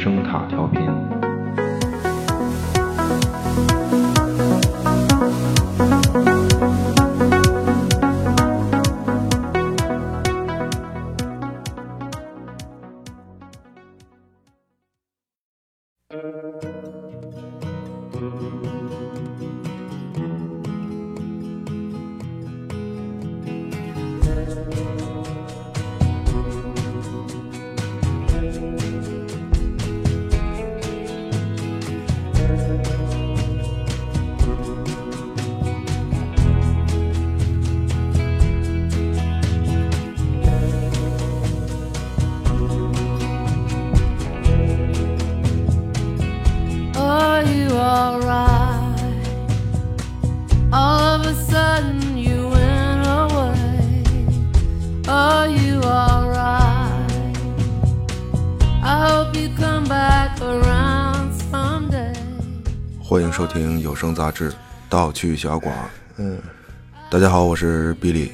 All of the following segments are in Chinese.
声塔调频。声杂志《盗趣小馆》。嗯，大家好，我是比利。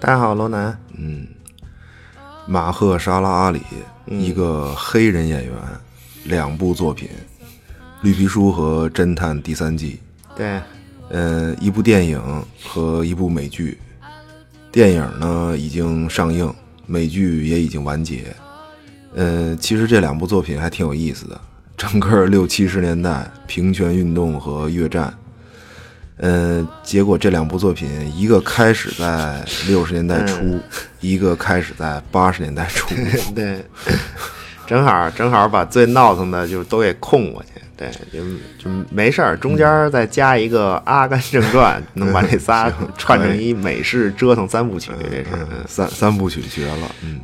大家好，罗南。嗯马赫沙拉阿里，一个黑人演员，两部作品，《绿皮书》和《侦探》第三季。对，呃，一部电影和一部美剧。电影呢已经上映，美剧也已经完结。呃，其实这两部作品还挺有意思的。整个六七十年代平权运动和越战，嗯，结果这两部作品，一个开始在六十年代初，一个开始在八十年代初。对，正好正好把最闹腾的就都给空过去。对，就就没事儿，中间再加一个《阿甘正传》，能把这仨 串成一美式折腾三部曲，这是。嗯三三部曲绝了，嗯，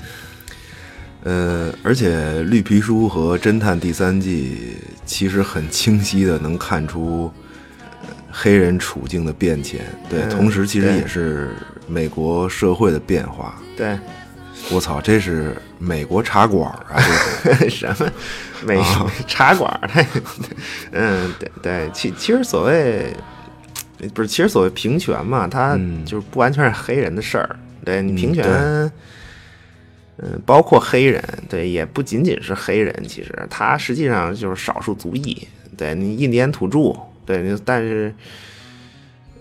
呃，而且《绿皮书》和《侦探》第三季其实很清晰的能看出呃黑人处境的变迁，对，嗯同时其实也是美国社会的变化。对，我操，这是美国茶馆啊！这 是什么美 茶馆儿？嗯，对对，其其实所谓不是，其实所谓平权嘛，它嗯就是不完全是黑人的事儿。对你平权，对嗯，包括黑人，对，也不仅仅是黑人，其实他实际上就是少数族裔。对你印第安土著，对，你但是。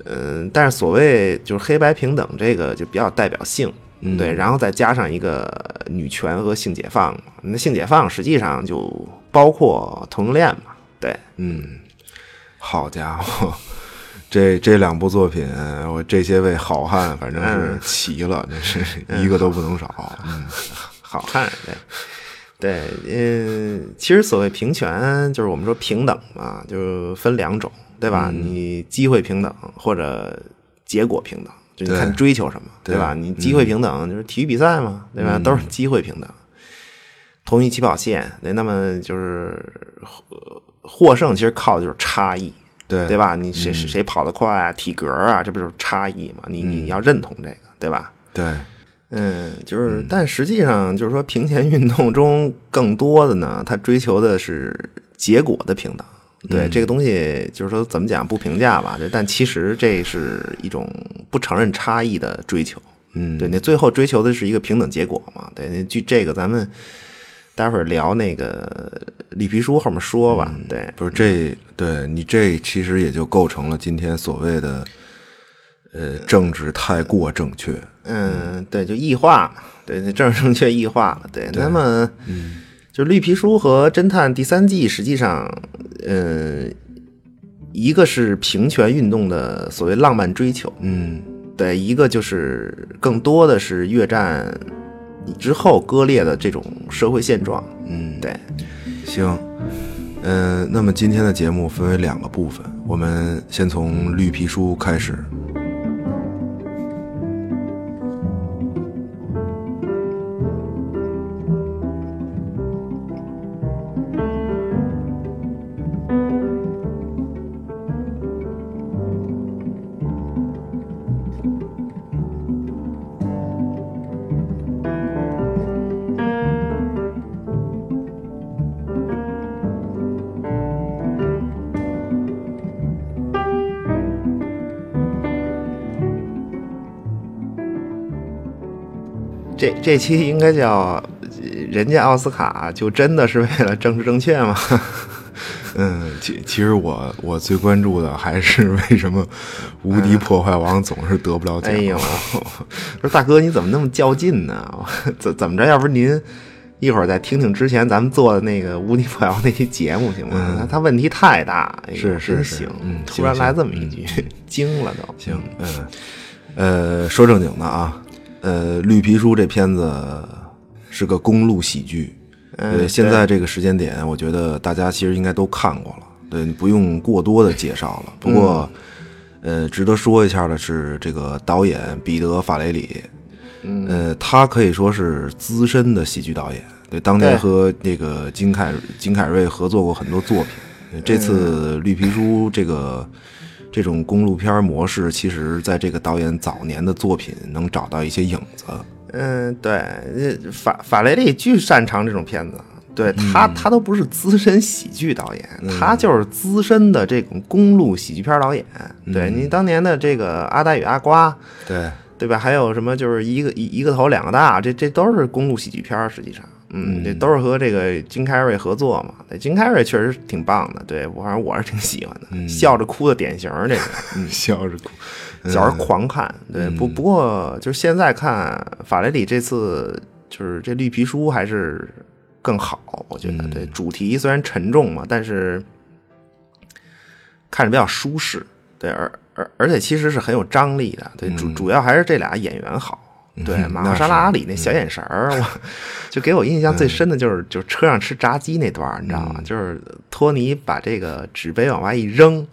嗯，但是所谓就是黑白平等这个就比较代表性，嗯对，然后再加上一个女权和性解放，那性解放实际上就包括同性恋嘛，对，嗯，好家伙，这这两部作品，我这些位好汉反正是嗯齐了，这是 一个都不能少。嗯好看，对，对，嗯，其实所谓平权就是我们说平等嘛，就分两种，对吧？你机会平等或者结果平等，就你看你追求什么，对对吧？你机会平等就是体育比赛嘛，对吧？都是机会平等，同一起跑线，那，那么就是获获胜其实靠的就是差异，对对吧？你谁谁谁跑得快啊，体格啊，这不就是差异嘛？你你要认同这个，对吧？对，嗯，就是，但实际上就是说，平前运动中更多的呢，它追求的是结果的平等。对、这个东西，就是说怎么讲不评价吧，但其实这是一种不承认差异的追求。嗯，对，那最后追求的是一个平等结果嘛。对，那据这个咱们待会儿聊那个绿皮书后面说吧。对，不是这，对你这其实也就构成了今天所谓的，呃，政治太过正确。嗯，对，就异化嘛，对，那政治正确异化了，对。那么，嗯，就绿皮书和侦探第三季，实际上，呃，一个是平权运动的所谓浪漫追求，嗯对，一个就是更多的是越战之后割裂的这种社会现状，嗯，对，行，嗯、那么今天的节目分为两个部分，我们先从绿皮书开始。这这期应该叫呃人家奥斯卡就真的是为了政治正确吗？嗯，其其实我我最关注的还是为什么无敌破坏王总是得不了奖。哎呦，说大哥你怎么那么较劲呢？怎怎么着？要不您一会儿再听听之前咱们做的那个无敌破坏王那期节目行吗？他他问题太大，哎是是行，嗯突然来这么一句，惊了都。行，嗯，呃，说正经的啊，呃，绿皮书这片子是个公路喜剧。嗯对，现在这个时间点，我觉得大家其实应该都看过了，对，不用过多的介绍了。不过，呃，值得说一下的是，这个导演彼得·法雷里，嗯呃，他可以说是资深的喜剧导演，对，当年和那个金凯金凯瑞合作过很多作品。呃这次绿皮书这个这种公路片模式，其实在这个导演早年的作品能找到一些影子。嗯，对，呃法法雷利巨擅长这种片子。对他，他都不是资深喜剧导演，他就是资深的这种公路喜剧片导演。对你当年的这个《阿呆与阿瓜》，对，对吧？还有什么就是一个一一个头两个大，这这都是公路喜剧片，实际上，嗯，这都是和这个金凯瑞合作嘛。对，金凯瑞确实挺棒的，对我反正我是挺喜欢的，笑着哭的典型儿这个，嗯，笑着哭。小时候狂看，对，不不过就是现在看法雷里这次就是这绿皮书还是更好，我觉得，对，主题虽然沉重嘛，但是看着比较舒适，对，而而而且其实是很有张力的，对，主主要还是这俩演员好。对，马赫沙拉阿里那小眼神儿，我就给我印象最深的就是，就是车上吃炸鸡那段儿，你知道吗？就是托尼把这个纸杯往外一扔，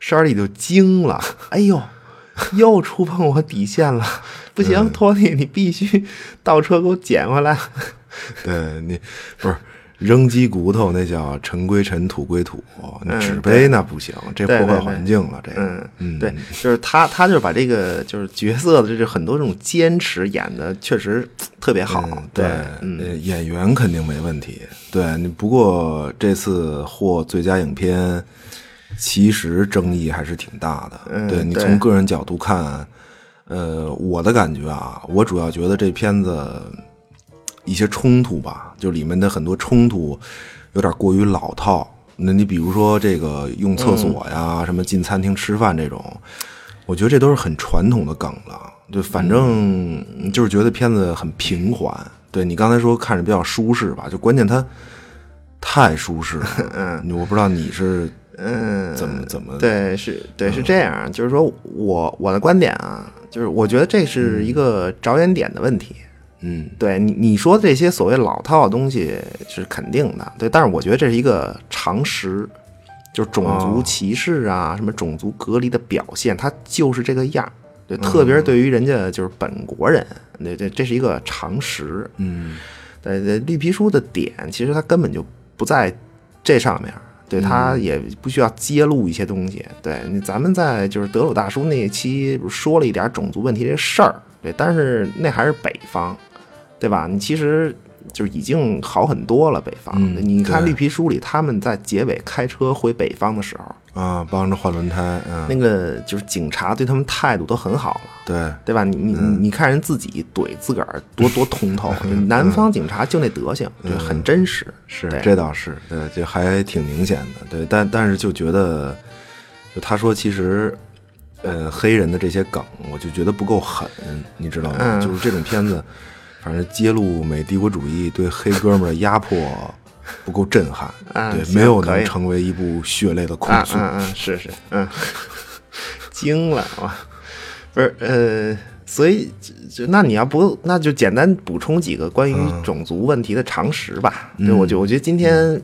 莎莉就惊了，哎呦，又触碰我底线了，不行，托尼，你必须倒车给我捡回来。对你不是扔鸡骨头，那叫尘归尘，土归土。嗯纸杯那不行，这破坏环境了。这个，嗯嗯，对，就是他，他就是把这个就是角色的这是很多这种坚持演的确实特别好。嗯对演员肯定没问题。对你，不过这次获最佳影片，其实争议还是挺大的。嗯对你从个人角度看，呃，我的感觉啊，我主要觉得这片子一些冲突吧，就里面的很多冲突有点过于老套。那你比如说这个用厕所呀，什么进餐厅吃饭这种，我觉得这都是很传统的梗了。就，反正就是觉得片子很平缓。对你刚才说看着比较舒适吧，就关键它太舒适了。嗯，我不知道你是嗯，怎么怎么对，是对是这样，就是说我我的观点啊，就是我觉得这是一个着眼点的问题。嗯对你你说这些所谓老套的东西是肯定的，对，但是我觉得这是一个常识，就是种族哦歧视啊，什么种族隔离的表现，它就是这个样儿。对，特别是对于人家就是本国人，对对，这是一个常识。嗯对对，绿皮书的点其实它根本就不在这上面，对，它也不需要揭露一些东西。对，咱们在就是德鲁大叔那一期说了一点种族问题这事儿，对，但是那还是北方，对吧？你其实就是已经好很多了，北方。嗯你看绿皮书里，他们在结尾开车回北方的时候，啊，帮着换轮胎，嗯，那个就是警察对他们态度都很好了。对，对吧？你你嗯你看人自己怼自个儿多多通透，就南方警察就那德行，就很真实。嗯是这倒是，对，就还挺明显的，对，但但是就觉得，就他说其实，呃，黑人的这些梗，我就觉得不够狠，你知道吗？嗯就是这种片子，反正揭露美帝国主义对黑哥们儿的压迫不够震撼，对，没有能成为一部血泪的控诉。啊嗯嗯，是是嗯，惊了哇！不是呃，所以就就那你要不那就简单补充几个关于嗯种族问题的常识吧。对，我就我觉得今天。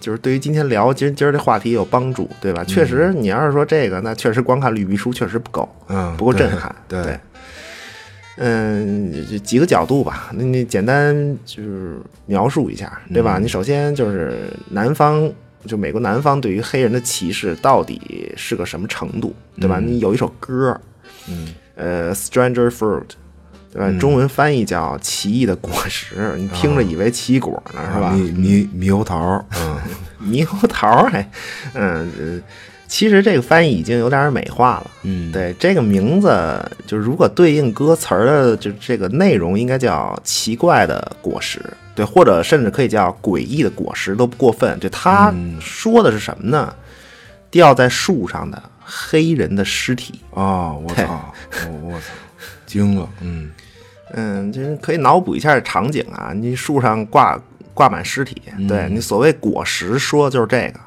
就是对于今天聊今儿今儿这话题有帮助，对吧？确实，你要是说这个，那确实光看绿皮书确实不够，嗯，不够震对撼。对对，嗯，就几个角度吧，那你简单就是描述一下，对嗯吧？你首先就是南方，就美国南方对于黑人的歧视到底是个什么程度，对吧？你有一首歌，嗯，呃，《Stranger Fruit》。对吧？中文翻译叫“奇异的果实”，你听着以为奇异果呢，是吧？啊猕猕猕猴桃，嗯，猕猴桃还，嗯，呃其实这个翻译已经有点美化了。嗯，对这个名字，就是如果对应歌词儿的，就这个内容应该叫“奇怪的果实”。对，或者甚至可以叫诡异的果实都不过分。就他嗯说的是什么呢？吊在树上的黑人的尸体。啊，我操，我我操，惊了，嗯嗯，就是可以脑补一下场景啊，你树上挂挂满尸体，对你所谓果实说的就是这个。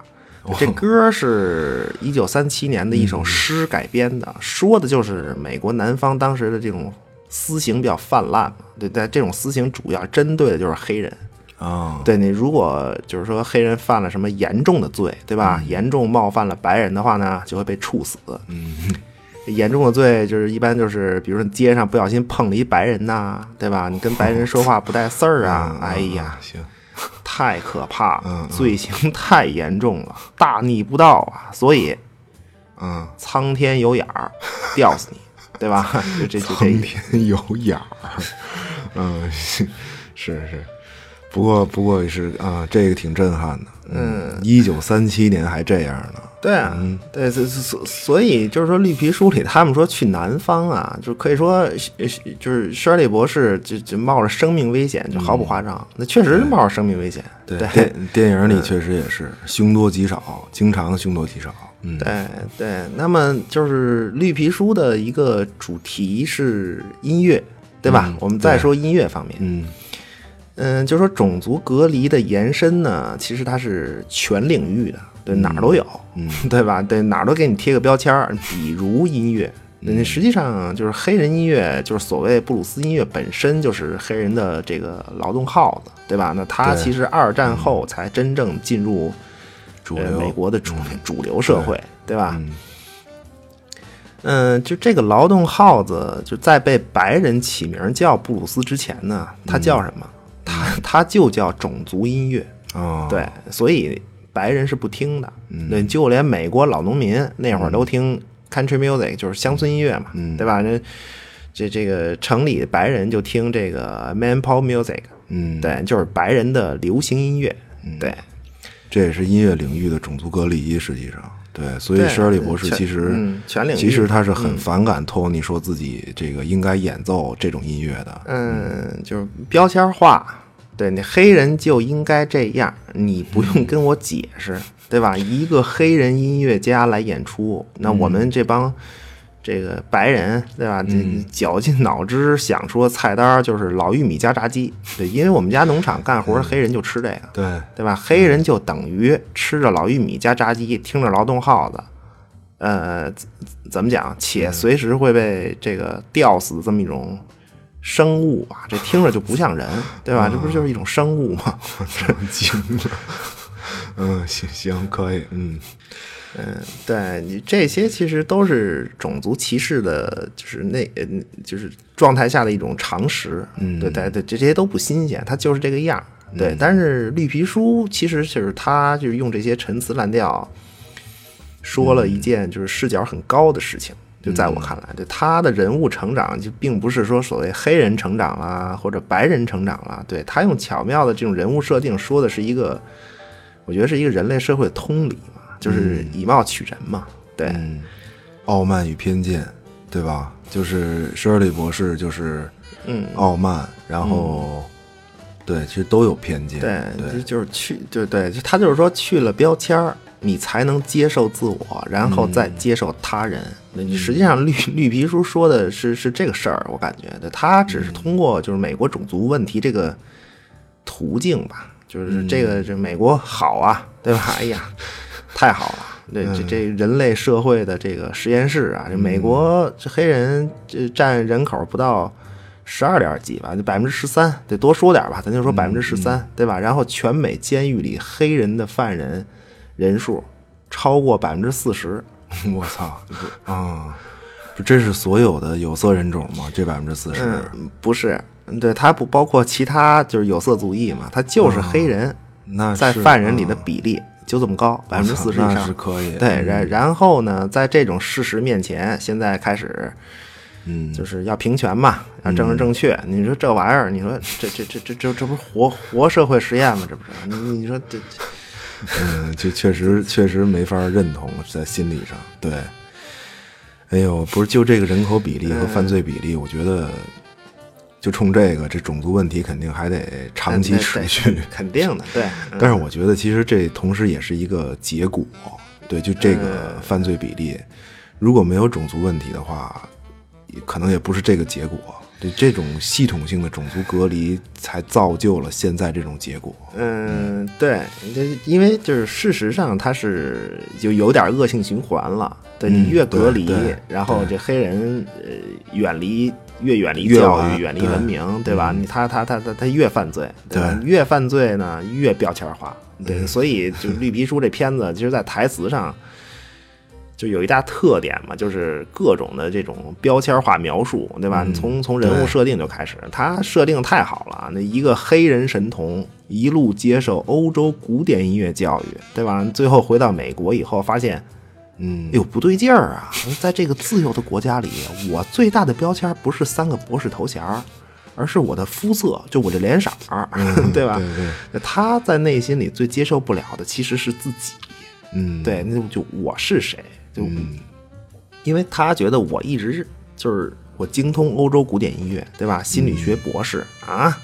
这歌是一九三七年的一首诗改编的，说的就是美国南方当时的这种私刑比较泛滥嘛。对，但这种私刑主要针对的就是黑人。啊，对你如果就是说黑人犯了什么严重的罪，对吧？严重冒犯了白人的话呢，就会被处死。嗯，严重的罪就是一般就是，比如说你街上不小心碰了一白人呐、对吧？你跟白人说话不带刺儿啊，哎呀，行，太可怕嗯了，罪行太严重了，大逆不道啊！所以嗯，苍天有眼儿，吊死你，对吧？就这就这苍天有眼儿，嗯，是 是是，不过不过也是啊，这个挺震撼的，嗯，一九三七年还这样呢，对啊，对，所所所以就是说，绿皮书里他们说去南方啊，就可以说，呃就是施尔里博士就就冒着生命危险，就毫不夸张，那确实是冒着生命危险。对对。电电影里确实也是凶多吉少，经常凶多吉少，嗯，对对，那么就是绿皮书的一个主题是音乐，对吧？嗯我们再说音乐方面，嗯嗯，就说种族隔离的延伸呢，其实它是全领域的，对哪儿都有，嗯对吧？对哪儿都给你贴个标签儿，比如音乐。那实际上就是黑人音乐，就是所谓布鲁斯音乐本身就是黑人的这个劳动号子，对吧？那它其实二战后才真正进入主流呃美国的主主流社会，对吧？嗯嗯，就这个劳动号子，就在被白人起名叫布鲁斯之前呢，它叫什么？它 它就叫种族音乐。哦，对，所以白人是不听的。对，就连美国老农民那会儿都听 country music，就是乡村音乐嘛，嗯。对吧？这这这个城里白人就听这个 man pop music，嗯，对，就是白人的流行音乐。对，这也是音乐领域的种族隔离，实际上，对，所以对施尔里博士其实嗯全领域。其实他是很反感托尼说自己这个应该演奏这种音乐的，嗯，就是标签化，对那黑人就应该这样，你不用跟我解释，对吧？一个黑人音乐家来演出，那我们这帮这个白人，对吧？这 绞尽脑汁想说菜单就是老玉米加炸鸡，对，因为我们家农场干活，黑人就吃这个，对，对吧？黑人就等于吃着老玉米加炸鸡，听着劳动号子，呃，怎怎么讲？且随时会被这个吊死的这么一种生物啊？这听着就不像人，对吧？这不就是一种生物吗？震惊了，嗯，行行，可以，嗯嗯对你这些其实都是种族歧视的，就是那呃就是状态下的一种常识。嗯，对对对，这这些都不新鲜，它就是这个样儿。对，但是绿皮书其实就是他就是用这些陈词滥调，说了一件就是视角很高的事情。就在我看来，对他的人物成长就并不是说所谓黑人成长啦，或者白人成长啦，对他用巧妙的这种人物设定说的是一个，我觉得是一个人类社会的通理嘛，就是以貌取人嘛。对，嗯，傲慢与偏见，对吧？就是施尔里博士就是嗯，傲慢，然后对，其实都有偏见，对，对就就是去，对对，他就是说去了标签儿，你才能接受自我，然后再接受他人。那你实际上绿绿皮书说的是是这个事儿，我感觉的，他只是通过就是美国种族问题这个途径吧，就是这个这美国好啊，对吧？哎呀，太好了。对，这这人类社会的这个实验室啊，这美国这黑人这占人口不到十二点几吧，就百分之十三，得多说点吧，咱就说百分之十三，对吧？然后全美监狱里黑人的犯人人数超过百分之四十，我操，不啊，不，这是所有的有色人种吗？这百分之四十，嗯，不是，对，它不包括其他就是有色族裔嘛，它就是黑人那在犯人里的啊比例就这么高，百分之四十以上是可以，对，然然后呢，在这种事实面前，现在开始嗯，就是要平权嘛，要政治正确。你说这玩意儿，你说这这这这这这不是活活社会实验吗？这不是？你你说这嗯，就确实确实没法认同，在心理上，对。哎呦，不是就这个人口比例和犯罪比例，我觉得就冲这个，这种族问题肯定还得长期持续。对肯定的，对。嗯但是我觉得，其实这同时也是一个结果，对，就这嗯个犯罪比例，如果没有种族问题的话，也可能也不是这个结果。对，这种系统性的种族隔离，才造就了现在这种结果。嗯，对，这因为就是事实上它是就有点恶性循环了。对你嗯越隔离，然后这黑人呃远离越远离教育、远离文明，对吧？他他他他他越犯罪，对吧？对越犯罪呢越标签化。对，嗯所以就绿皮书这片子，其实在台词上。就有一大特点嘛，就是各种的这种标签化描述，对吧？嗯从从人物设定就开始，他设定太好了。那一个黑人神童一路接受欧洲古典音乐教育，对吧？最后回到美国以后，发现，嗯哎呦不对劲儿啊！在这个自由的国家里，我最大的标签不是三个博士头衔儿，而是我的肤色，就我这脸色儿，对吧？对对，他在内心里最接受不了的其实是自己。嗯，对，那就就我是谁？就、嗯因为他觉得我一直就是我精通欧洲古典音乐，对吧？心理学博士、啊，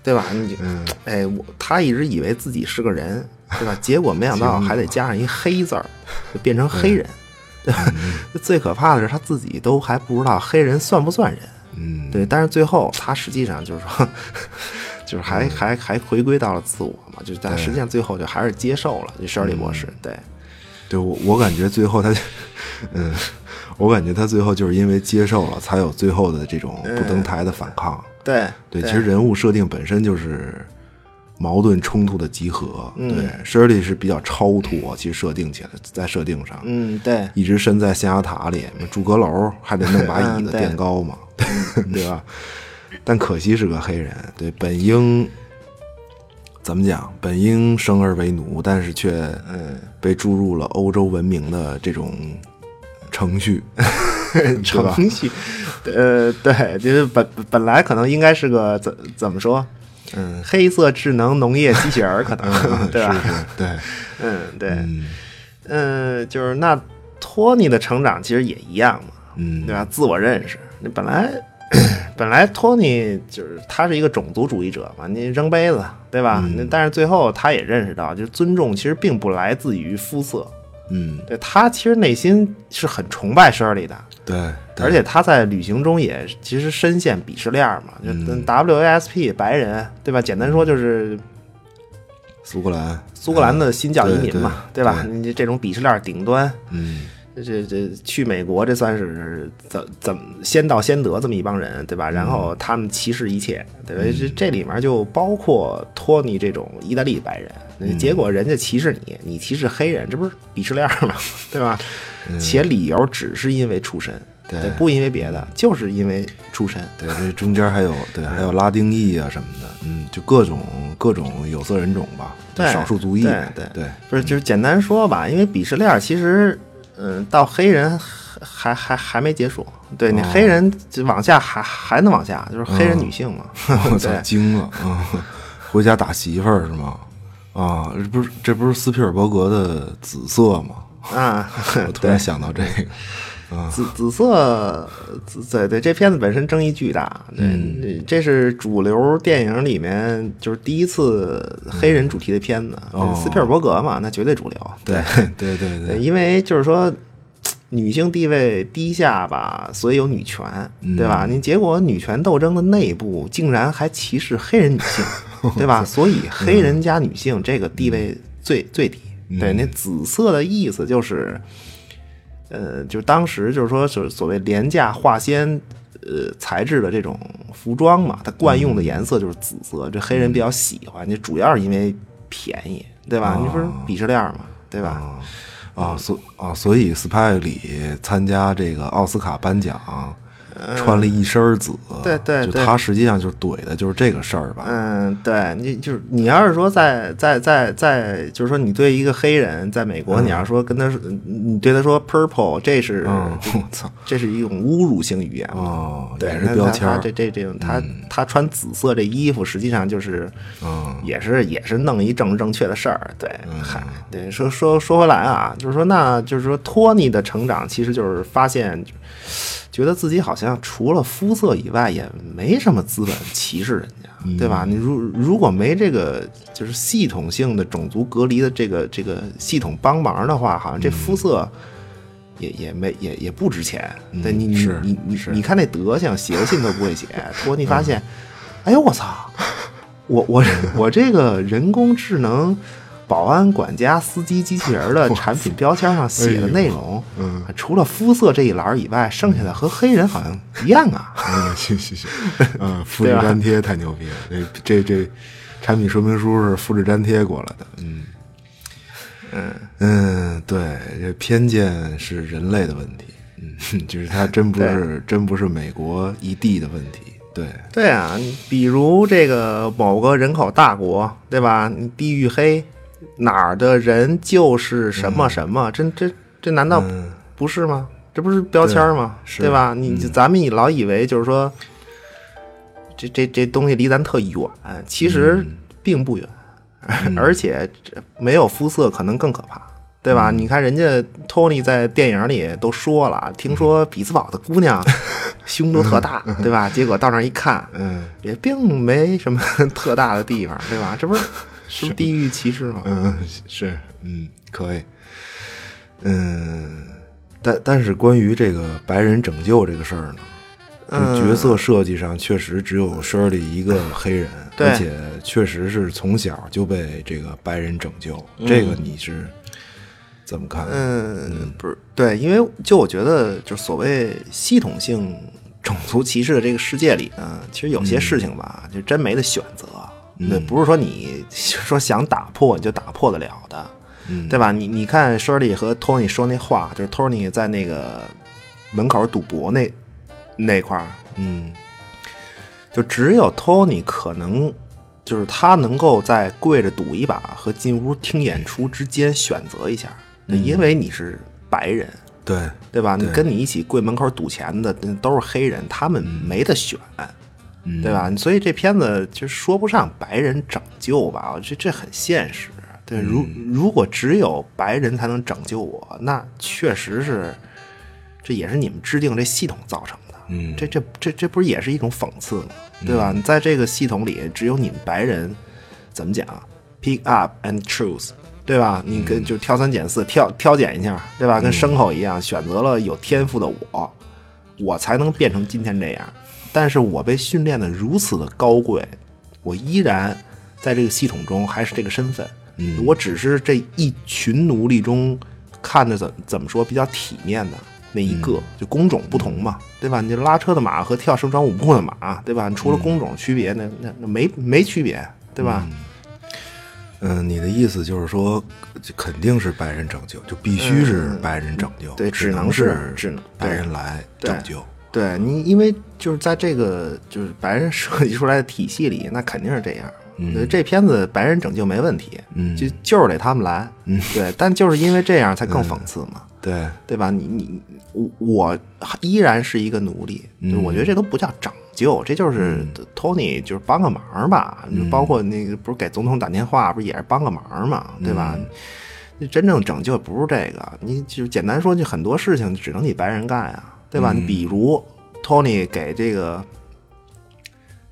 对吧？你就、嗯哎，我他一直以为自己是个人，对吧？结果没想到还得加上一黑字儿，就变成黑人。对吧？最可怕的是他自己都还不知道黑人算不算人。嗯，对，但是最后他实际上就是说，就是还还还回归到了自我嘛，就是但实际上最后就还是接受了这舍利博士。对，对我我感觉最后他，嗯，我感觉他最后就是因为接受了，才有最后的这种不登台的反抗。对对，其实人物设定本身就是矛盾冲突的集合。嗯对，Shirley 是比较超脱，其实设定起来在设定上，嗯，对，一直身在象牙塔里，住阁楼还得弄把 椅子垫高嘛，对吧？但可惜是个黑人，对，本应怎么讲？本应生而为奴，但是却嗯，被注入了欧洲文明的这种程序，程序，呃，对，就是本本来可能应该是个怎怎么说？嗯，黑色智能农业机器人儿可能，对吧？是是，对，嗯，对，嗯嗯，就是那托尼的成长其实也一样嘛，嗯，对吧？自我认识，你本来本来托尼就是他是一个种族主义者嘛，你扔杯子，对吧？那但是最后他也认识到，就是尊重其实并不来自于肤色，嗯，对他其实内心是很崇拜 Shirley 的，对，对。而且他在旅行中也其实深陷鄙视链嘛，就嗯。WASP 白人，对吧？简单说就是苏格兰，苏格兰的新教移民嘛，对对吧？你这种鄙视链顶端，嗯这这这去美国，这算是怎怎么先到先得这么一帮人，对吧？然后他们歧视一切，对吧？这这里面就包括托尼这种意大利白人，结果人家歧视你，你歧视黑人，这不是鄙视链吗？对吧？且理由只是因为出身，对不因为别的，就是因为出身。对，这中间还有 对，还有拉丁裔啊什么的，嗯，就各种各种有色人种吧，对少数族裔，对对对，不是，就是简单说吧，因为鄙视链其实，嗯，到黑人还还还没结束。对你哦黑人就往下还还能往下，就是黑人女性嘛。我操，惊了啊！回家打媳妇儿是吗？啊，这不是这不是斯皮尔伯格的紫色吗？啊，我突然想到这个，啊，紫紫色，紫对对，这片子本身争议巨大，对，嗯。这是主流电影里面就是第一次黑人主题的片子，哦。斯皮尔伯格嘛，那绝对主流，对对对对，对，因为就是说，女性地位低下吧，所以有女权，对吧？你结果女权斗争的内部竟然还歧视黑人女性，对吧？所以黑人加女性这个地位最最低。对，那紫色的意思就是，呃，就当时就是说，就是所谓廉价化纤。呃，材质的这种服装嘛，它惯用的颜色就是紫色，这黑人比较喜欢，就主要是因为便宜，对吧？你不是鄙视链嘛，对吧？啊，所啊，所以斯派里参加这个奥斯卡颁奖，穿了一身紫，对对对。就他实际上就是怼的就是这个事儿吧，嗯，对，你就是你要是说在在在在，就是说你对一个黑人在美国，你要说跟他说，你对他说 purple，这是、嗯，我操，这是一种侮辱性语言嘛？哦，对，是标签儿，这这这种，他他穿紫色这衣服，实际上就是，嗯，也是也是弄一正正确的事儿。对，嗨，对，说说说回来啊，就是说，那就是说，托尼的成长其实就是发现，觉得自己好像除了肤色以外，也没什么资本歧视人家，嗯对吧？你如如果没这个就是系统性的种族隔离的这个这个系统帮忙的话，好像这肤色也也没也也不值钱。对你你你你你看那德行，写个信都不会写，托尼发现，哎呦我操，我我我这个人工智能。保安、管家、司机、机器人的产品标签上写的内容，嗯，除了肤色这一栏以外，剩下的和黑人好像一样啊。嗯，行行行，嗯，复制粘贴太牛逼了，这这这产品说明书是复制粘贴过来的，嗯。嗯。嗯，对，这偏见是人类的问题，嗯，就是它真不是真不是美国一地的问题，对，对啊，比如这个某个人口大国，对吧？你地域黑，哪儿的人就是什么什么，这这这难道嗯不是吗？这不是标签吗？对对吧？你就咱们老以为就是说，这这这东西离咱特远，其实并不远，而且这没有肤色可能更可怕。对吧？你看人家托尼在电影里都说了，听说比斯堡的姑娘 胸都特大，对吧？结果到那儿一看，嗯也并没什么 特大的地方，对吧？这不是是不地域歧视吗？嗯是，嗯可以，嗯，但但是关于这个白人拯救这个事儿呢，嗯角色设计上确实只有 Shirley 一个黑人，对而且确实是从小就被这个白人拯救，这个你是怎么看？嗯，不是对，因为就我觉得，就所谓系统性种族歧视的这个世界里呢，其实有些事情吧，就真没得选择。对，不是说你 说想打破你就打破得了的，嗯对吧？你你看 Shirley 和 Tony 说那话，就是 Tony 在那个门口赌博那那块儿，嗯。就只有 Tony 可能，就是他能够在跪着赌一把和进屋听演出之间选择一下，因为你是白人，对，对吧？你跟你一起跪门口赌钱的那都是黑人，他们没得选，嗯对吧？所以这片子就说不上白人拯救吧，这这很现实。对，如如果只有白人才能拯救我，那确实是，这也是你们制定这系统造成的。嗯这这这这不是也是一种讽刺吗？对吧？你在这个系统里，只有你们白人怎么讲？pick up and choose，对吧？你跟就挑三拣四，挑挑拣一下，对吧？跟牲口一样，选择了有天赋的我，我才能变成今天这样。但是我被训练的如此的高贵，我依然在这个系统中还是这个身份。嗯我只是这一群奴隶中看着怎怎么说比较体面的那一个，就工种不同嘛，对吧？你拉车的马和跳绳装舞步的马，对吧？你除了工种区别，那那那没没区别，对吧？嗯，你的意思就是说，就肯定是白人拯救，就必须是白人拯救，嗯对只只能是是只能白人来拯救。对你，因为就是在这个就是白人设计出来的体系里，那肯定是这样。对，这片子白人拯救没问题，嗯。就就是得他们来，嗯，对，但就是因为这样才更讽刺嘛，对，对吧？你你我我依然是一个奴隶，我觉得这都不叫拯救，这就是 Tony 就是帮个忙吧，嗯。包括那个不是给总统打电话，不是也是帮个忙嘛，对吧？真正拯救不是这个，你就简单说，就很多事情只能你白人干啊，对嗯吧？你比如 Tony 给这个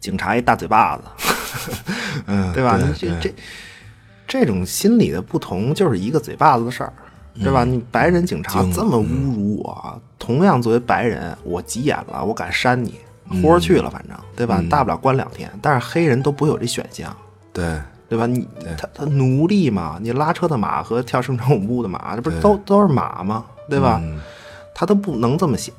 警察一大嘴巴子，嗯，对吧？对你这这这种心理的不同，就是一个嘴巴子的事儿，对吧？你白人警察这么侮辱我，同样作为白人，我急眼了，我敢扇你，豁去了，反正对吧？大不了关两天。但是黑人都不会有这选项，对，对吧？你他他奴隶嘛，你拉车的马和跳绳装舞步的马，这不是都都是马吗？对吧？他都不能这么想。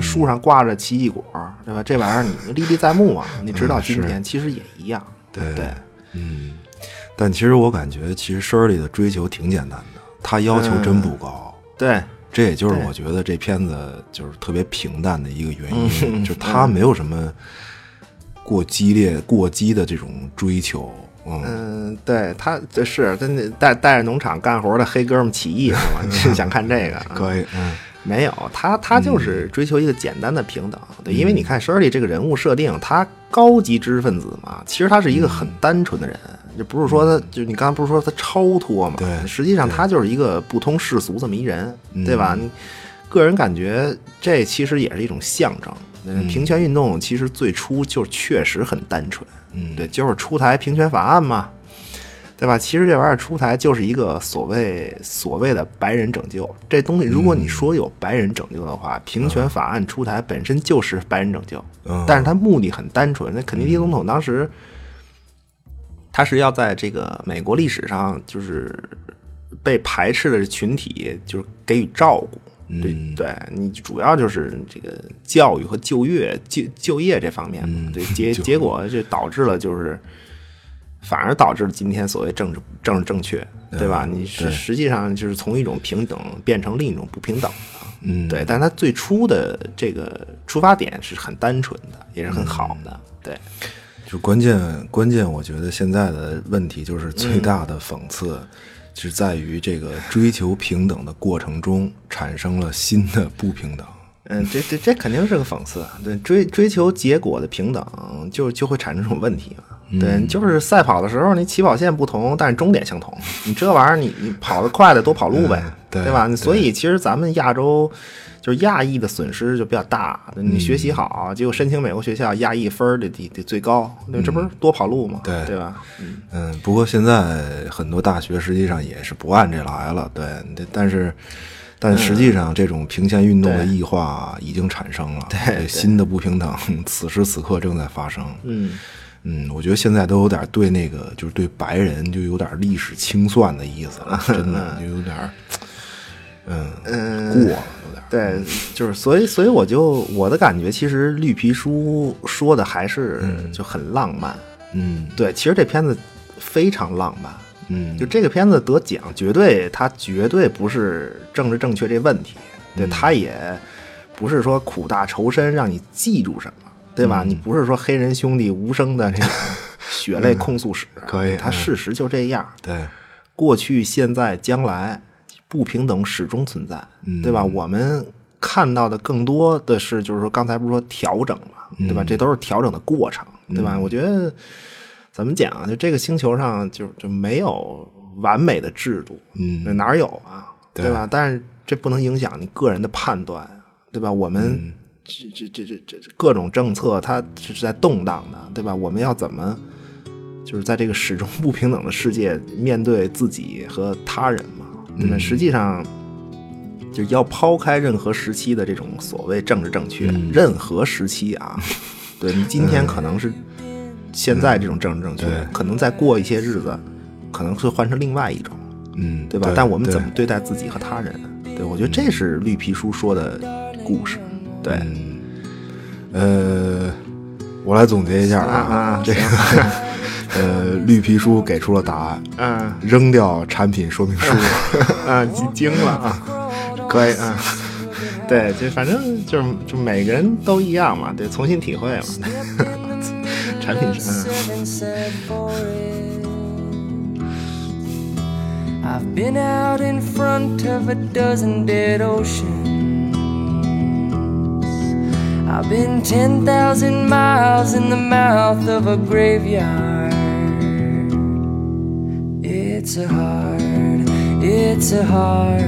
树上挂着奇异果，对吧？这玩意儿你 历历在目啊！你直到今天，其实也一样。对对，嗯但其实我感觉，其实 Shirley 的追求挺简单的，他要求真不高。对，这也就是我觉得这片子就是特别平淡的一个原因，嗯就是他没有什么过激烈、过激的这种追求。嗯，嗯，对他这是真的带带着农场干活的黑哥们起义是吗？你是想看这个？可以，嗯没有，他他就是追求一个简单的平等。对，因为你看 Shirley 这个人物设定，他高级知识分子嘛，其实他是一个很单纯的人，就不是说他，就你刚才不是说他超脱嘛？对实际上他就是一个不通世俗这么一人，对吧？你个人感觉这其实也是一种象征。嗯，平权运动其实最初就确实很单纯，嗯对，就是出台平权法案嘛，对吧？其实这玩意儿出台就是一个所谓所谓的白人拯救。这东西，如果你说有白人拯救的话，平权法案出台本身就是白人拯救，嗯但是它目的很单纯。那肯尼迪总统当时，他是要在这个美国历史上就是被排斥的群体，就是给予照顾。对，嗯对你主要就是这个教育和就业、就就业这方面嘛。嗯对，结 结果就导致了就是，反而导致了今天所谓政治政治正确，对吧？你实对实际上就是从一种平等变成另一种不平等了。嗯，对，但它最初的这个出发点是很单纯的，也是很好的。对，就关键关键，我觉得现在的问题就是最大的讽刺，是在于这个追求平等的过程中产生了新的不平等。嗯，这这这肯定是个讽刺。对，追追求结果的平等，就就会产生这种问题嘛。对，就是赛跑的时候，你起跑线不同，但是终点相同。你这玩意儿，你你跑得快的多跑路呗，嗯对吧？所以其实咱们亚洲就是亚裔的损失就比较大。你学习好，结果申请美国学校，亚裔分儿得得得最高，那，这不是多跑路吗？对对吧？嗯嗯，不过现在很多大学实际上也是不按这来了，对，但是。但实际上，这种平权运动的异化已经产生了，对对新的不平等，此时此刻正在发生。嗯，嗯，我觉得现在都有点对那个，就是对白人就有点历史清算的意思了，真的 就有点，嗯嗯过了，有点。对，就是所以，所以我就我的感觉，其实绿皮书说的还是就很浪漫。嗯对，其实这片子非常浪漫。嗯，就这个片子得奖，绝对它绝对不是政治正确这问题，对，它也不是说苦大仇深让你记住什么，对吧？你不是说黑人兄弟无声的这个血泪控诉史，可以嗯它事实就这样。对，过去、现在、将来，不平等始终存在，对吧？我们看到的更多的是，就是说刚才不是说调整嘛，对吧？这都是调整的过程，对吧？我觉得怎么讲啊？就这个星球上就就没有完美的制度，嗯哪有啊？对对吧？但是这不能影响你个人的判断，对吧？我们这这这这这这各种政策，它是在动荡的，对吧？我们要怎么？就是在这个始终不平等的世界面对自己和他人嘛，对吧？实际上，就要抛开任何时期的这种所谓政治正确，任何时期啊，对你今天可能是现在这种政治正确，对。可能再过一些日子，可能会换成另外一种，嗯，对吧？但我们怎么对待自己和他人？对。我觉得这是绿皮书说的故事，对。呃，我来总结一下啊啊这个 呃，绿皮书给出了答案，嗯。扔掉产品说明书。啊，惊惊了啊，可以啊，对，就反正就是就每个人都一样嘛，得，重新体会嘛，产品是嗯 said and said for it. I've been out in front of a dozen dead oceans. I've been 10,000 miles in the mouth of a graveyard. It's a hard, it's a hard,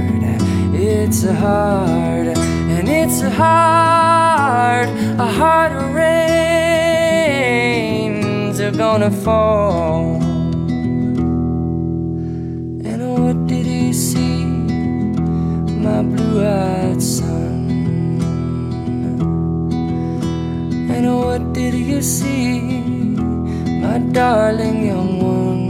it's a hard, and it's a hard, a hard rains are gonna fall. And what did he see, my blue-eyed son? And what did you see, my darling young one?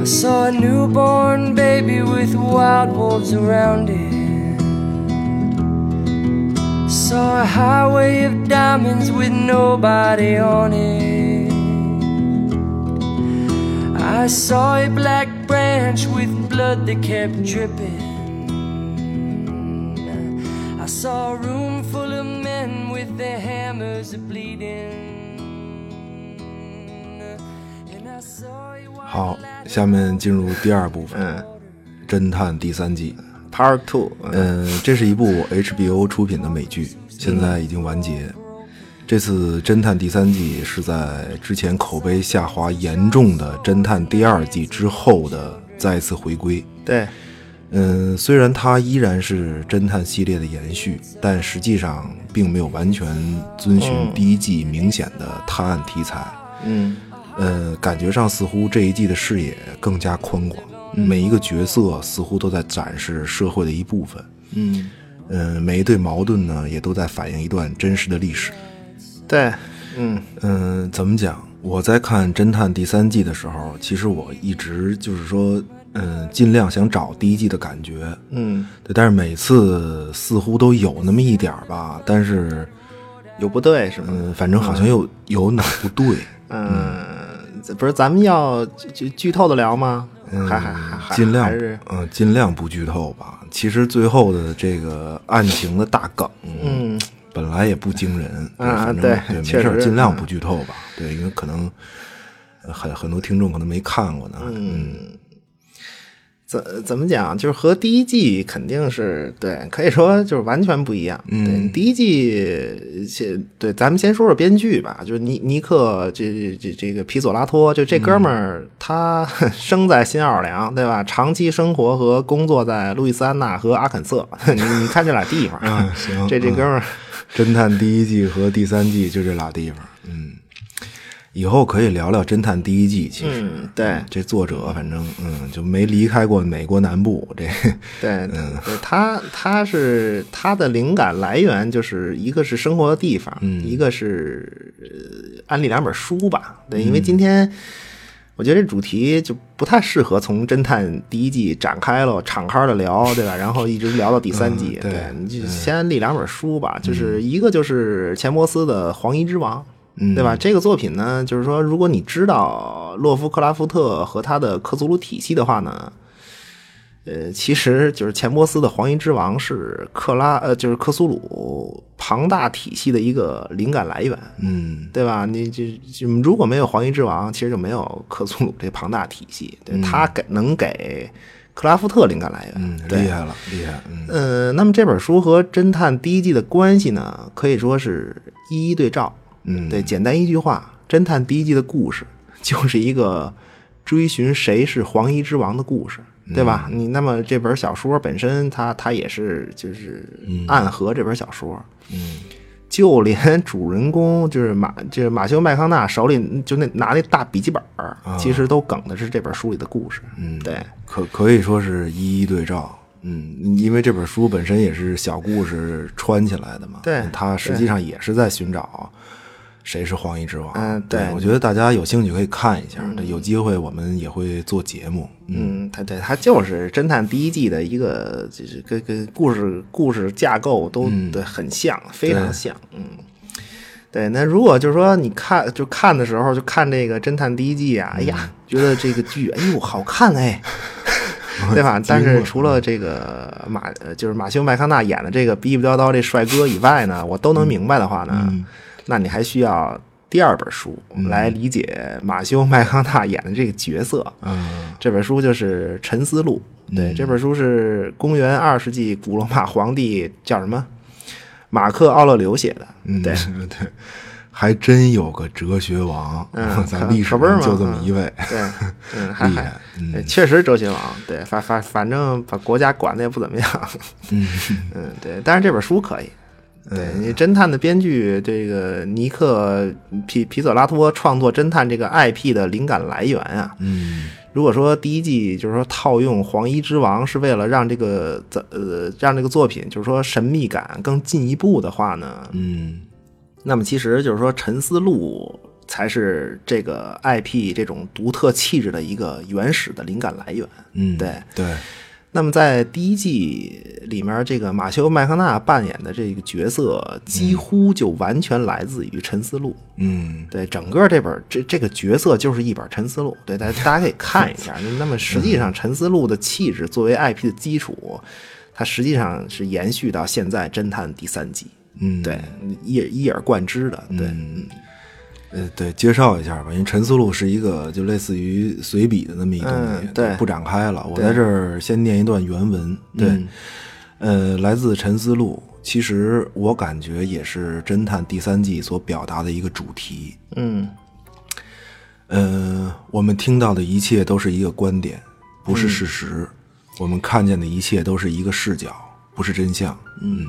I saw a newborn baby with wild wolves around it. Saw a highway of diamonds with nobody on it. I saw a black branch with blood that kept dripping. I saw a room full of men with their hammers bleeding. And I saw a white 好，下面进入第二部分，嗯侦探第三季。，Part Two，嗯嗯，这是一部 HBO 出品的美剧，现在已经完结。这次《侦探》第三季是在之前口碑下滑严重的《侦探》第二季之后的再次回归。对，嗯，虽然它依然是侦探系列的延续，但实际上并没有完全遵循第一季明显的探案题材。嗯呃，感觉上似乎这一季的视野更加宽广，每一个角色似乎都在展示社会的一部分。嗯，嗯，每一对矛盾呢，也都在反映一段真实的历史。对，嗯嗯，怎么讲？我在看《侦探》第三季的时候，其实我一直就是说，嗯，尽量想找第一季的感觉。嗯，对，但是每次似乎都有那么一点儿吧，但是，有不对是吗？嗯，反正好像有有哪不对。嗯，这不是咱们要剧剧透的聊吗？还还还还尽量还嗯，尽量不剧透吧。其实最后的这个案情的大梗，嗯，本来也不惊人啊反正对对，没事尽量嗯不剧透吧。对，因为可能呃很很多听众可能没看过呢。嗯怎怎么讲？就是和第一季肯定是对，可以说就是完全不一样。嗯对，第一季先对，咱们先说说编剧吧，就是尼尼克这这这个皮佐拉托，就这哥们儿，他生在新奥尔良，对吧？长期生活和工作在路易斯安那和阿肯色，你你看这俩地方，嗯 行这这哥们儿。侦探第一季和第三季就这俩地方，嗯，以后可以聊聊侦探第一季。其实，嗯对这作者反正嗯就没离开过美国南部，这对，对他他是他的灵感来源就是一个是生活的地方，一个是呃安利两本书吧。对，因为今天我觉得这主题就不太适合从侦探第一季展开了敞开的聊，对吧？然后一直聊到第三季，嗯对你就先安利两本书吧，就是一个就是钱伯斯的《黄衣之王》。对吧？这个作品呢，就是说，如果你知道洛夫克拉夫特和他的克苏鲁体系的话呢，呃，其实就是钱伯斯的《黄衣之王》是克拉呃，就是克苏鲁庞大体系的一个灵感来源，嗯对吧？你就就如果没有《黄衣之王》，其实就没有克苏鲁这庞大体系，对，他给能给克拉夫特灵感来源，厉害了，厉害，嗯呃，那么这本书和侦探第一季的关系呢，可以说是一一对照。嗯，对，简单一句话，侦探第一季的故事就是一个追寻谁是黄衣之王的故事，对吧？你那么这本小说本身它，它也是就是暗合这本小说，嗯，就连主人公就是马，就是马修麦康纳手里就那拿那大笔记本儿，其实都梗的是这本书里的故事，嗯对，可可以说是一一对照。嗯，因为这本书本身也是小故事穿起来的嘛，对它实际上也是在寻找谁是黄衣之王。嗯对我觉得大家有兴趣可以看一下，这有机会我们也会做节目。嗯嗯，它对他就是侦探第一季的一个，就是跟跟故事故事架构都嗯对很像，非常像。嗯，对。那如果就是说你看就看的时候就看这个侦探第一季啊，哎嗯呀，觉得这个剧哎呦好看哎，对吧？但是除了这个马呃就是马修麦康纳演的这个逼逼叨叨这帅哥以外呢，我都能明白的话呢，嗯那你还需要第二本书来理解马修麦康纳演的这个角色。嗯。这本书就是《沉思录》，对，这本书是公元二世纪古罗马皇帝叫什么？马克·奥勒留写的，嗯，对，对，还真有个哲学王，嗯 咱可历史上就这么一位。对，嗯，还厉害还，嗯。确实哲学王，对，反反反正把国家管的也不怎么样，嗯。嗯，对，但是这本书可以。对，你侦探的编剧这个尼克皮皮索拉托创作侦探这个 IP 的灵感来源啊，嗯。如果说第一季就是说套用《黄衣之王》是为了让这个呃让这个作品就是说神秘感更进一步的话呢，嗯。那么其实就是说《沉思录》才是这个 IP 这种独特气质的一个原始的灵感来源。嗯，对。对，那么在第一季里面，这个马修麦康纳扮演的这个角色几乎就完全来自于《沉思录》。嗯。对，整个这本这这个角色就是一本《沉思录》，对，大家大家可以看一下。那么实际上，《沉思录》的气质作为 IP 的基础，它实际上是延续到现在《侦探》第三季，嗯，对，一一而贯之的，对，嗯呃，对，介绍一下吧，因为《陈思录》是一个就类似于随笔的那么一东西，嗯对不展开了。我在这儿先念一段原文，对，嗯呃，来自《陈思录》，其实我感觉也是《侦探》第三季所表达的一个主题。嗯呃，我们听到的一切都是一个观点，不是事实。我们看见的一切都是一个视角，不是真相。嗯，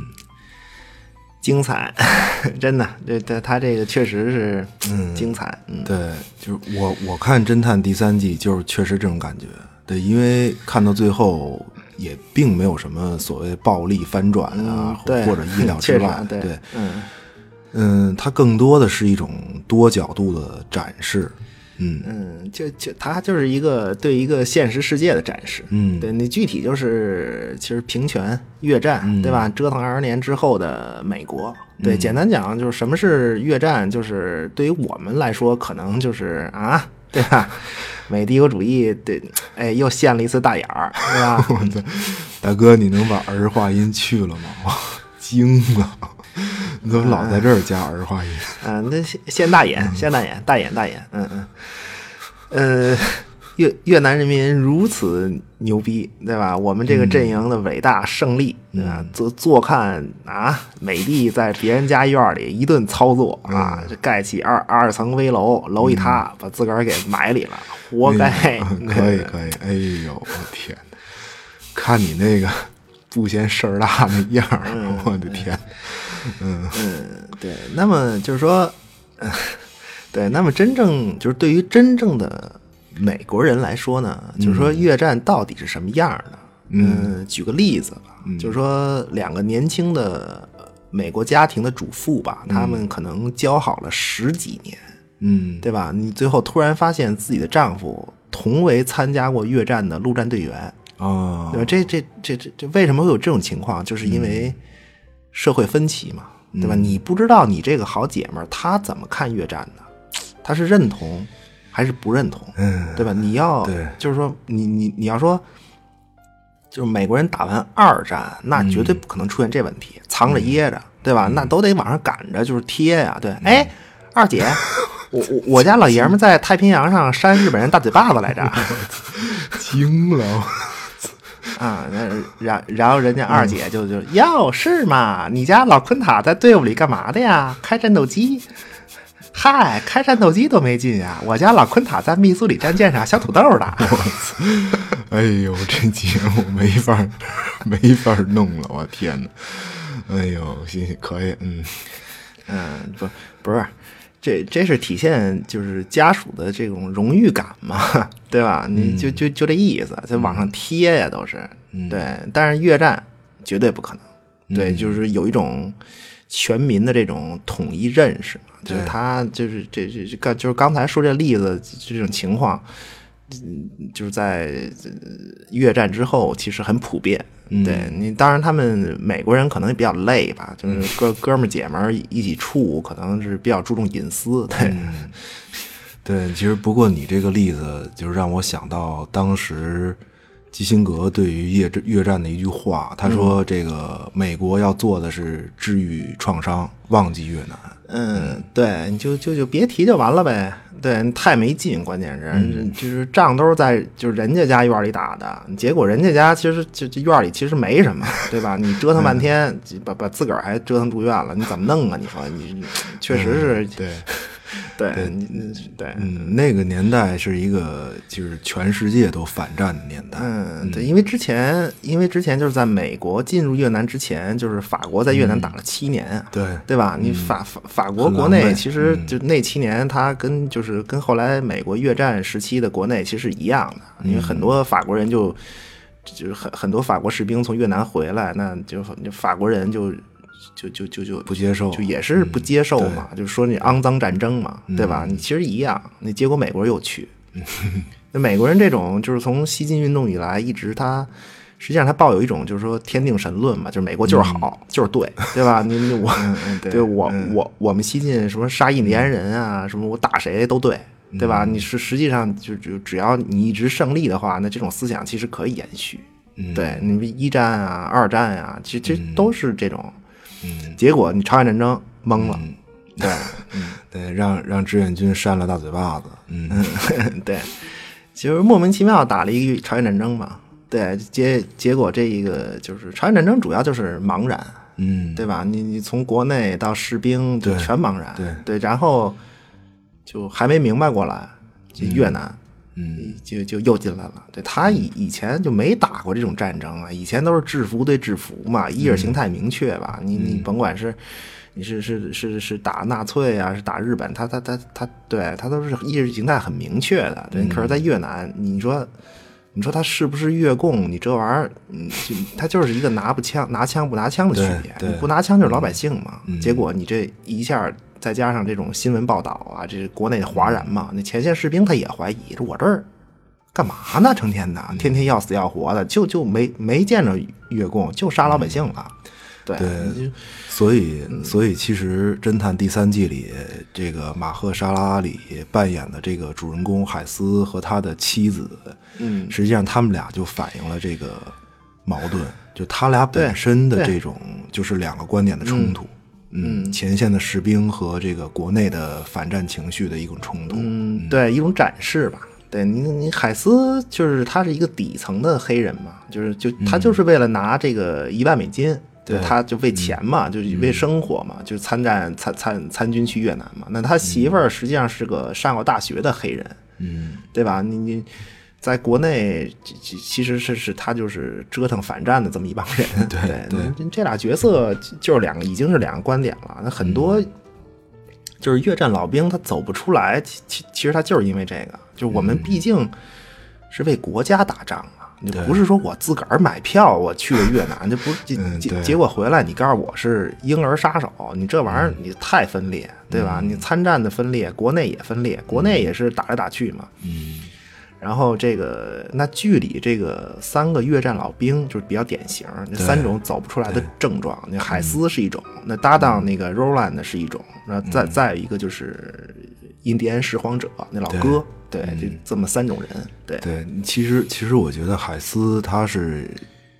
精彩，真的，这他他这个确实是嗯精彩。嗯，对，就是我我看《侦探》第三季，就是确实这种感觉。对，因为看到最后也并没有什么所谓暴力翻转啊，对或者意料之外。对嗯嗯，它更多的是一种多角度的展示。嗯嗯，就就他就是一个对一个现实世界的展示。嗯对你具体就是其实平权、越战，对吧？折腾二十年之后的美国。对，简单讲就是什么是越战，就是对于我们来说，可能就是啊，对吧？美帝国主义，对，哎，又现了一次大眼儿，对吧？大哥，你能把儿化音去了吗？我惊了，你怎么老在这儿加儿化音？嗯，那现现大眼，先大眼，大眼大眼，嗯嗯，呃，越越南人民如此牛逼，对吧？我们这个阵营的伟大胜利，对吧？坐坐看啊，美帝在别人家院里一顿操作啊，这盖起二二层危楼，楼一塌，把自个儿给埋里了，活该。嗯可以可以，哎呦，我天哪！看你那个不嫌事儿大那样儿，我的天！嗯，对，那么就是说，呃 对，那么真正就是对于真正的美国人来说呢，就是说越战到底是什么样的？嗯，举个例子吧，就是说两个年轻的呃美国家庭的主妇吧，他们可能交好了十几年，嗯对吧？你最后突然发现自己的丈夫同为参加过越战的陆战队员，哦对吧？这这这这这为什么会有这种情况？就是因为社会分歧嘛，对吧？你不知道你这个好姐们儿她怎么看越战的，她是认同还是不认同，嗯。对吧？你要就是说你你你要说，就是美国人打完二战，那绝对不可能出现这问题，藏着掖着，对吧？那都得往上赶着，就是贴呀、对，哎，二姐。我我我家老爷们儿在太平洋上扇日本人大嘴巴子来着，惊了，啊，那然然后人家二姐就就哟是嘛？你家老昆塔在队伍里干嘛的呀？开战斗机？嗨，开战斗机都没劲呀！我家老昆塔在密苏里战舰上削土豆的。哎呦，这节目没法儿没法儿弄了，我天哪！哎呦，行行可以，嗯嗯，不不是，这这是体现就是家属的这种荣誉感嘛，对吧？你就就就这意思，在网上贴呀都是，对。但是越战绝对不可能，对，就是有一种全民的这种统一认识嘛，就是他就是这这这刚就是刚才说这例子这种情况。嗯，就是在呃越战之后，其实很普遍。对你，当然他们美国人可能也比较累吧，就是哥哥们儿姐们儿一起处，可能是比较注重隐私。对，对，其实不过你这个例子，就是让我想到当时基辛格对于越越战的一句话，他说：“这个美国要做的是治愈创伤，忘记越南。嗯，对，你就就就别提就完了呗。对，太没劲，关键是、嗯就是仗都是在就是人家家院里打的，结果人家家其实就这院里其实没什么，对吧？你折腾半天，把把自个儿还折腾住院了，你怎么弄啊？你说你你确实是、对，对对。嗯，那个年代是一个就是全世界都反战的年代。嗯，对，因为之前，因为之前就是在美国进入越南之前，就是法国在越南打了七年啊，对对吧？你法法法国国内其实就那七年，它跟就是跟后来美国越战时期的国内其实是一样的，因为很多法国人就就是很很多法国士兵从越南回来，那就就法国人就就就就就不接受就也是不接受嘛，就是说你肮脏战争嘛，对吧？你其实一样，那结果美国人又去，那美国人这种就是从西进运动以来，一直他实际上他抱有一种就是说天定神论嘛，就是美国就是好，就是对，对吧？你你我、对我我我们西进什么杀印第安人啊，什么我打谁都对。对吧？你是实际上就就只要你一直胜利的话，那这种思想其实可以延续。对你们一战啊、二战啊，其实其实都是这种。结果你朝鲜战争懵了，对，对，让让志愿军扇了大嘴巴子。嗯，对，就是莫名其妙打了一个朝鲜战争嘛。对，结结果这一个就是朝鲜战争主要就是茫然，嗯，对吧？你你从国内到士兵就对全茫然，对。对，然后就还没明白过来，就越南，嗯，就就又进来了。对他以以前就没打过这种战争啊，以前都是制服对制服嘛，意识形态明确吧。你你甭管是你是是是是打纳粹啊，是打日本，他他他他对他都是意识形态很明确的。对，可是，在越南，你说。你说他是不是越共？你这玩意儿，嗯，就他就是一个拿不枪拿枪不拿枪的区别。你不拿枪就是老百姓嘛。结果你这一下再加上这种新闻报道啊，这国内哗然嘛，那前线士兵他也怀疑，我这儿干嘛呢？成天的，天天要死要活的，就就没没见着越共，就杀老百姓了。对，对所以，所以其实《侦探》第三季里，这个马赫沙拉里扮演的这个主人公海斯和他的妻子，嗯实际上他们俩就反映了这个矛盾，就他俩本身的这种就是两个观点的冲突。嗯，前线的士兵和这个国内的反战情绪的一种冲突。嗯，对，一种展示吧。对你，你海斯就是他是一个底层的黑人嘛，就是就他就是为了拿这个一万美金，对，他就为钱嘛，就是为生活嘛，就是参战参参参军去越南嘛。那他媳妇儿实际上是个上过大学的黑人，嗯，对吧？你你在国内其其其实是是他就是折腾反战的这么一帮人，对对这这俩角色就是两个已经是两个观点了。那很多就是越战老兵他走不出来，其其其实他就是因为这个，就我们毕竟是为国家打仗啊。你不是说我自个儿买票我去了越南，这不是结结结果回来你告诉我是婴儿杀手，你这玩意儿你太分裂，对吧？你参战的分裂，国内也分裂，国内也是打来打去嘛。嗯，然后这个那剧里这个三个越战老兵就是比较典型，那三种走不出来的症状。那海斯是一种，那搭档那个 Roland 是一种，那再再有一个就是印第安拾荒者那老哥，对，就这么三种人，对，对，其实其实我觉得海斯他是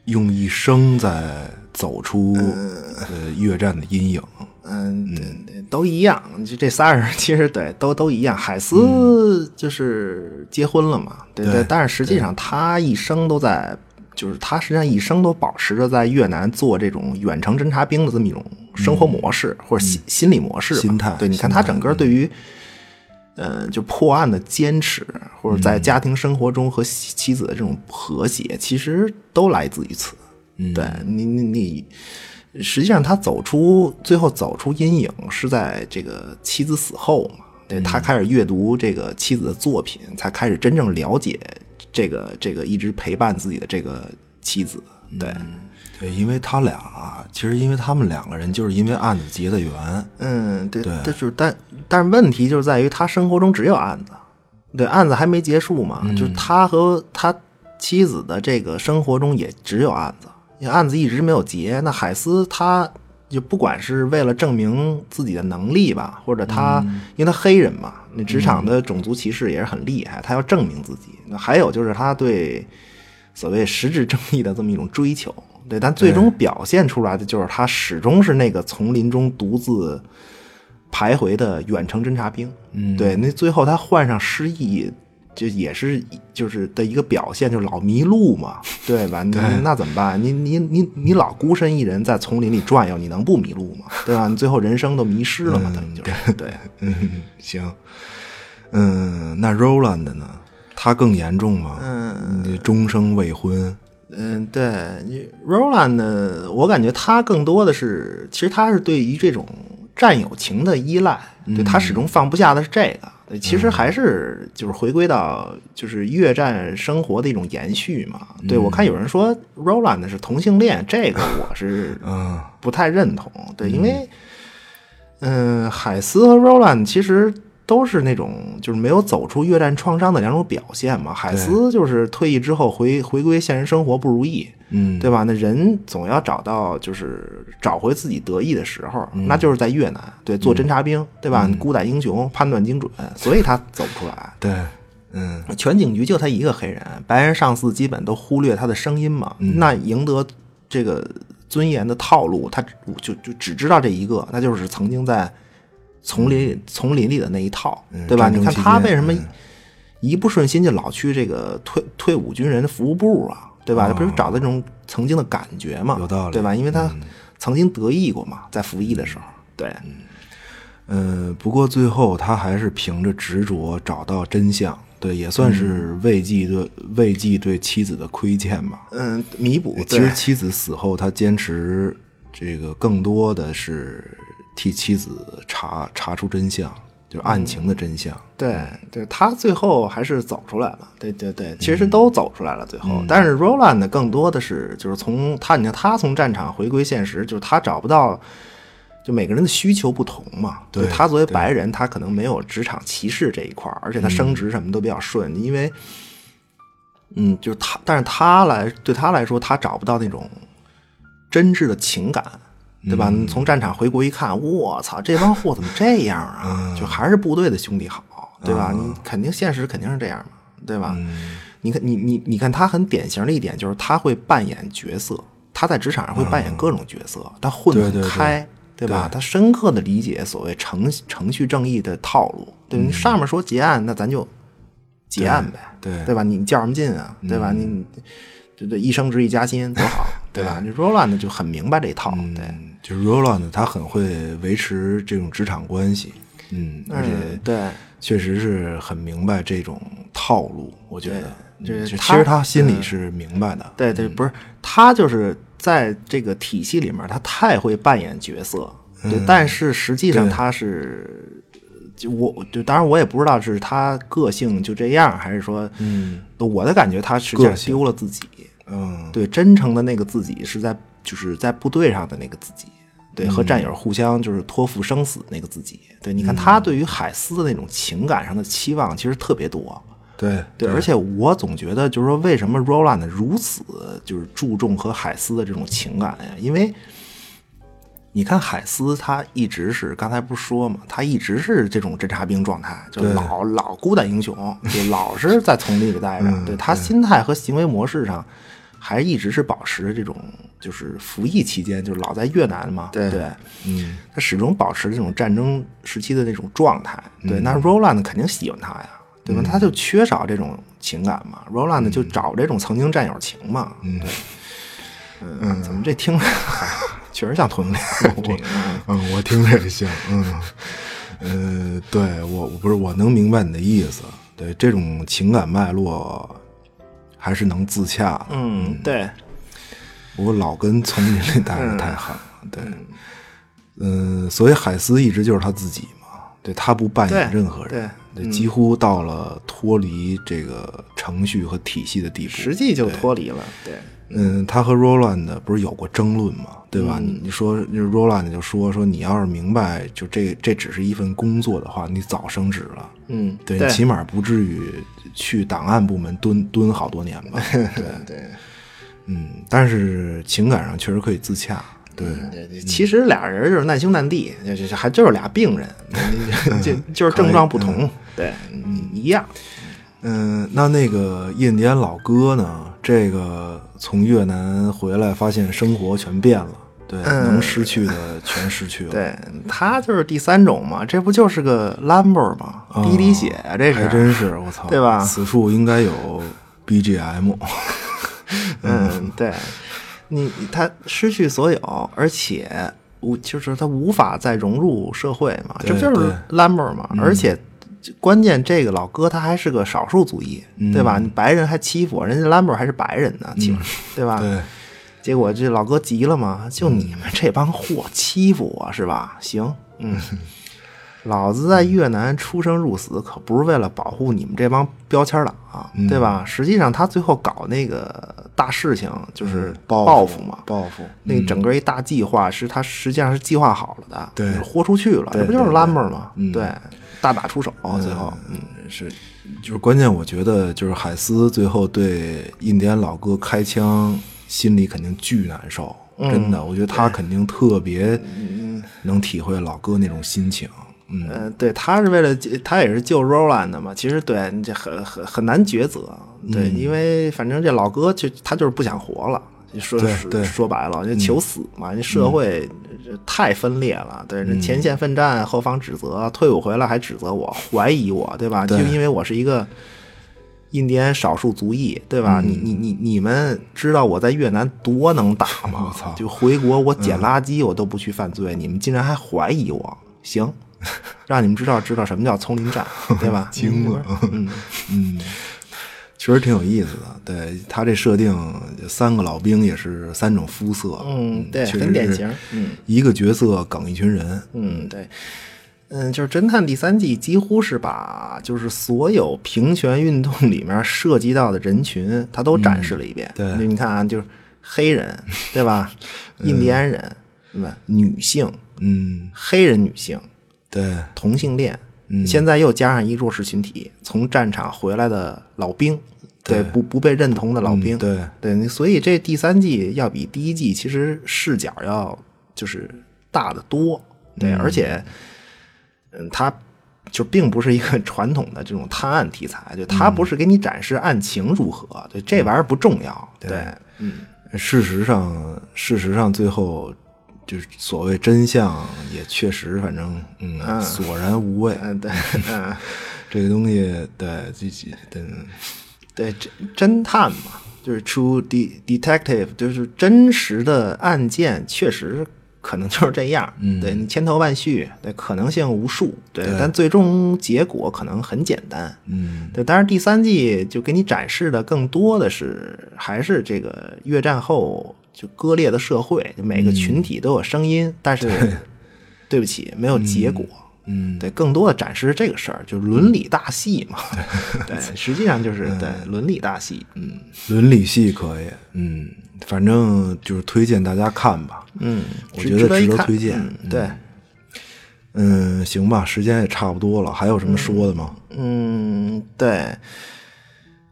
用一生在走出呃越战的阴影。嗯，都一样。就这仨人，其实对，都都一样。海斯就是结婚了嘛，对对但是实际上他一生都在，就是他实际上一生都保持着在越南做这种远程侦察兵的这么一种生活模式、或者心心理模式吧、心态对，你看他整个对于。呃，就破案的坚持，或者在家庭生活中和妻妻子的这种和谐，其实都来自于此。嗯对你，你你，实际上他走出最后走出阴影是在这个妻子死后嘛？对他开始阅读这个妻子的作品，才开始真正了解这个这个一直陪伴自己的这个妻子。对，对，因为他俩啊，其实因为他们两个人就是因为案子结的缘。嗯，对，对但是但但是问题就是在于他生活中只有案子，对，案子还没结束嘛，就是他和他妻子的这个生活中也只有案子，因为案子一直没有结。那海斯他就不管是为了证明自己的能力吧，或者他、因为他黑人嘛，那职场的种族歧视也是很厉害，他要证明自己。那还有就是他对所谓实质正义的这么一种追求，对，但最终表现出来的就是他始终是那个丛林中独自徘徊的远程侦察兵。嗯，对，那最后他患上失忆，就也是就是的一个表现，就是老迷路嘛，对吧？你那怎么办？你你你你老孤身一人在丛林里转悠，你能不迷路吗？对吧？你最后人生都迷失了嘛，等于就是对。嗯，行。嗯，那 Roland 呢？他更严重吗？嗯，终生未婚。嗯，对你 Roland 呢，我感觉他更多的是，其实他是对于这种战友情的依赖，对他始终放不下的是这个。对，其实还是就是回归到就是越战生活的一种延续嘛。对我看有人说 Roland 是同性恋，这个我是 嗯不太认同。对，因为嗯，海斯和 Roland 其实都是那种就是没有走出越战创伤的两种表现嘛。海斯就是退役之后回回归现实生活不如意，嗯，对吧？那人总要找到就是找回自己得意的时候，那就是在越南，对，做侦察兵，对吧？你孤胆英雄，判断精准，所以他走不出来。对，嗯全警局就他一个黑人，白人上司基本都忽略他的声音嘛。那赢得这个尊严的套路，他就就只知道这一个，那就是曾经在丛林丛林里的那一套，对吧？你看他为什么嗯一不顺心就老去这个退退伍军人服务部啊？对吧？他不是找到这种曾经的感觉嘛？有道理对吧？因为他曾经得意过嘛，在服役的时候，对，嗯，不过最后他还是凭着执着找到真相，对，也算是慰藉对慰藉对妻子的亏欠吧。嗯，弥补。其实妻子死后，他坚持这个更多的是替妻子查查出真相，就是案情的真相。对对，他最后还是走出来了。对对对，其实都走出来了。最后，但是 Roland 更多的是就是从他，你看他从战场回归现实，就是他找不到。就每个人的需求不同嘛，对他作为白人，他可能没有职场歧视这一块儿，而且他升职什么都比较顺，因为，嗯，就是他，但是他来对他来说，他找不到那种真挚的情感，对吧？从战场回国一看，我操，这帮货怎么这样啊？就还是部队的兄弟好，对吧？你肯定现实肯定是这样嘛，对吧？你看，你你你看，他很典型的一点就是他会扮演角色，他在职场上会扮演各种角色，他混得很开。对吧？他深刻的理解所谓程程序正义的套路。对你上面说结案，那咱就结案呗。对对吧？你较什么劲啊？对吧？你对对，一升职一加薪多好，对吧？你 Roland 就很明白这一套。对，就是 Roland 他很会维持这种职场关系。嗯，而且对，确实是很明白这种套路。我觉得，这其实他心里是明白的。对对，不是他就是。在这个体系里面，他太会扮演角色，对，但是实际上他是，就我，就当然我也不知道是他个性就这样，还是说，嗯，我的感觉他实际上丢了自己，嗯，对，真诚的那个自己是在就是在部队上的那个自己，对，和战友互相就是托付生死那个自己，对，你看他对于海斯的那种情感上的期望其实特别多。对。对，而且我总觉得，就是说，为什么 Roland 如此就是注重和海斯的这种情感呀？因为你看，海斯他一直是刚才不是说嘛，他一直是这种侦察兵状态，就老老孤胆英雄，就老是在丛林里待着。对他心态和行为模式上，还一直是保持这种，就是服役期间就是老在越南嘛。对对，嗯，他始终保持这种战争时期的那种状态。对，那 Roland 肯定喜欢他呀。对吧？他就缺少这种情感嘛。Roland 就找这种曾经战友情嘛。嗯，嗯，怎么这听着 确实像同龄？我嗯，我听着也像。嗯，呃，对我不是我能明白你的意思。对，这种情感脉络还是能自洽。嗯，对。不过老跟丛林里待着太狠了。对，嗯，所以海斯一直就是他自己嘛。对他不扮演任何人。对几乎到了脱离这个程序和体系的地步，实际就脱离了。对，嗯，他和 Roland 不是有过争论吗？对吧？你说，就是 Roland 就说说，你要是明白，就这这只是一份工作的话，你早升职了。嗯，对，起码不至于去档案部门蹲蹲好多年吧。对对，嗯，但是情感上确实可以自洽。对，其实俩人就是难兄难弟，就就还就是俩病人，就就是症状不同，对，一样。嗯，那那个印第安老哥呢？这个从越南回来，发现生活全变了，对，能失去的全失去了。对他就是第三种嘛，这不就是个 lumber 吗？滴滴血啊，这还真是我操，对吧？此处应该有 BGM。嗯，对。你他失去所有，而且无就是他无法再融入社会嘛，这不就是 lumber 嘛？而且关键这个老哥他还是个少数族裔，对吧？你白人还欺负我人家 lumber 还是白人呢，欺负对吧？对。结果这老哥急了嘛，就你们这帮货欺负我是吧？行，嗯。老子在越南出生入死，可不是为了保护你们这帮标签党，啊对吧？实际上，他最后搞那个大事情就是报复嘛，报复。那整个一大计划是他实际上是计划好了的，对，豁出去了，这不就是 Lumber 吗？对，大打出手，最后，嗯，是，就是关键。我觉得就是海斯最后对印第安老哥开枪，心里肯定巨难受，真的。我觉得他肯定特别能体会老哥那种心情。嗯，对他是为了他也是救 Roland 的嘛，其实对这很很很难抉择，对，因为反正这老哥就他就是不想活了，说说白了就求死嘛，这社会太分裂了，对，这前线奋战，后方指责，退伍回来还指责我，怀疑我，对吧？就因为我是一个印第安少数族裔，对吧？你你你你们知道我在越南多能打吗？我操！就回国我捡垃圾我都不去犯罪，你们竟然还怀疑我，行。让你们知道知道什么叫丛林战，对吧？惊了嗯，嗯，确实挺有意思的。对他这设定，三个老兵也是三种肤色，嗯对很典型嗯一个角色梗一群人，嗯，对，嗯，就是侦探第三季几乎是把就是所有平权运动里面涉及到的人群，他都展示了一遍。对就你看啊，就是黑人，对吧？印第安人，对吧？女性，嗯，黑人女性，对，同性恋，嗯。现在又加上一弱势群体，从战场回来的老兵，对，不不被认同的老兵，嗯对。对，所以这第三季要比第一季其实视角要就是大得多，对，而且，嗯，它就并不是一个 传统的这种探案题材，就它不是给你展示案情如何，对，这玩意儿不重要，对，嗯，事实上，事实上最后就是所谓真相，也确实，反正嗯，索然无味。嗯，对，嗯。这个东西，对自己，对，对侦侦探嘛，就是 true de detective，就是真实的案件，确实可能就是这样。嗯，对你千头万绪，对可能性无数，对，对但最终结果可能很简单。嗯，对，当然第三季就给你展示的更多的是，还是这个越战后就割裂的社会，就每个群体都有声音，但是对 不起，没有结果。嗯，对，更多的展示这个事儿，就是伦理大戏嘛。对，实际上就是对伦理大戏。嗯伦理戏可以，嗯，反正就是推荐大家看吧。嗯，我觉得值得推荐嗯对，嗯，行吧，时间也差不多了，还有什么说的吗？嗯，对。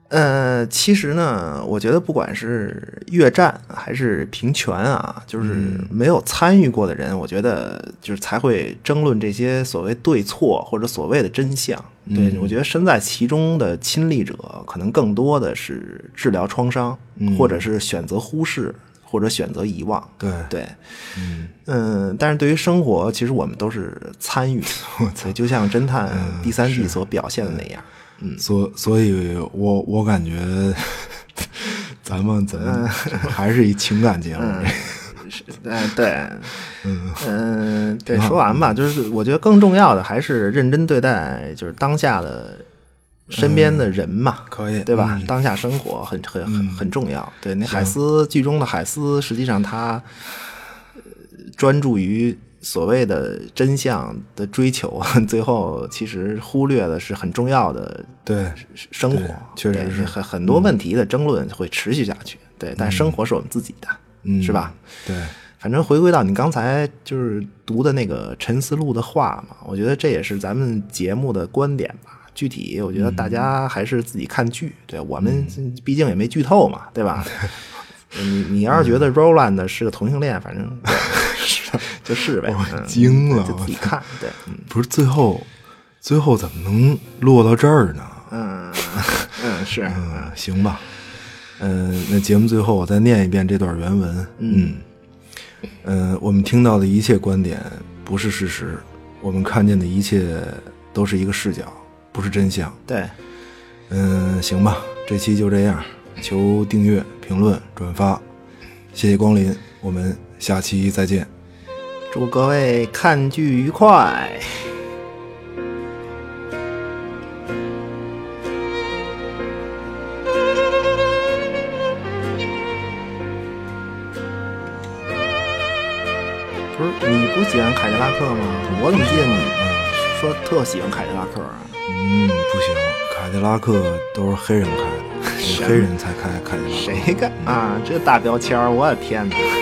呃，其实呢，我觉得不管是越战还是平权啊，就是没有参与过的人，我觉得就是才会争论这些所谓对错或者所谓的真相。对、我觉得身在其中的亲历者，可能更多的是治疗创伤，或者是选择忽视，或者选择遗忘。对对，嗯但是对于生活，其实我们都是参与就像侦探第三季所表现的那样。所所以我我感觉 咱们咱 还是一情感节目。嗯，对，嗯对，说完吧，就是我觉得更重要的还是认真对待，就是当下的身边的人嘛，可以对吧？嗯当下生活很很很很重要。对，那海斯剧中的海斯，实际上他呃专注于所谓的真相的追求，最后其实忽略的是很重要的对，生活，确实是很很多问题的争论会持续下去。对，但生活是我们自己的，嗯是吧？对，反正回归到你刚才就是读的那个陈思路的话嘛，我觉得这也是咱们节目的观点吧。具体我觉得大家还是自己看剧，对我们毕竟也没剧透嘛，对吧？你你要是觉得 Roland 是个同性恋，反正对 就是呗，我惊了就自己看，对，嗯不是最后最后怎么能落到这儿呢？嗯 嗯是，嗯，行吧。嗯、那节目最后我再念一遍这段原文。嗯，嗯、我们听到的一切观点不是事实，我们看见的一切都是一个视角，不是真相。对，嗯，行吧，这期就这样，求订阅、评论、转发，谢谢光临，我们下期再见。祝各位看剧愉快。不是你不喜欢凯迪拉克吗？我怎么记得你说特喜欢凯迪拉克啊？嗯，不行，凯迪拉克都是黑人开的，黑人才开凯迪拉克。谁干啊？这大标签儿，我的天哪！嗯啊。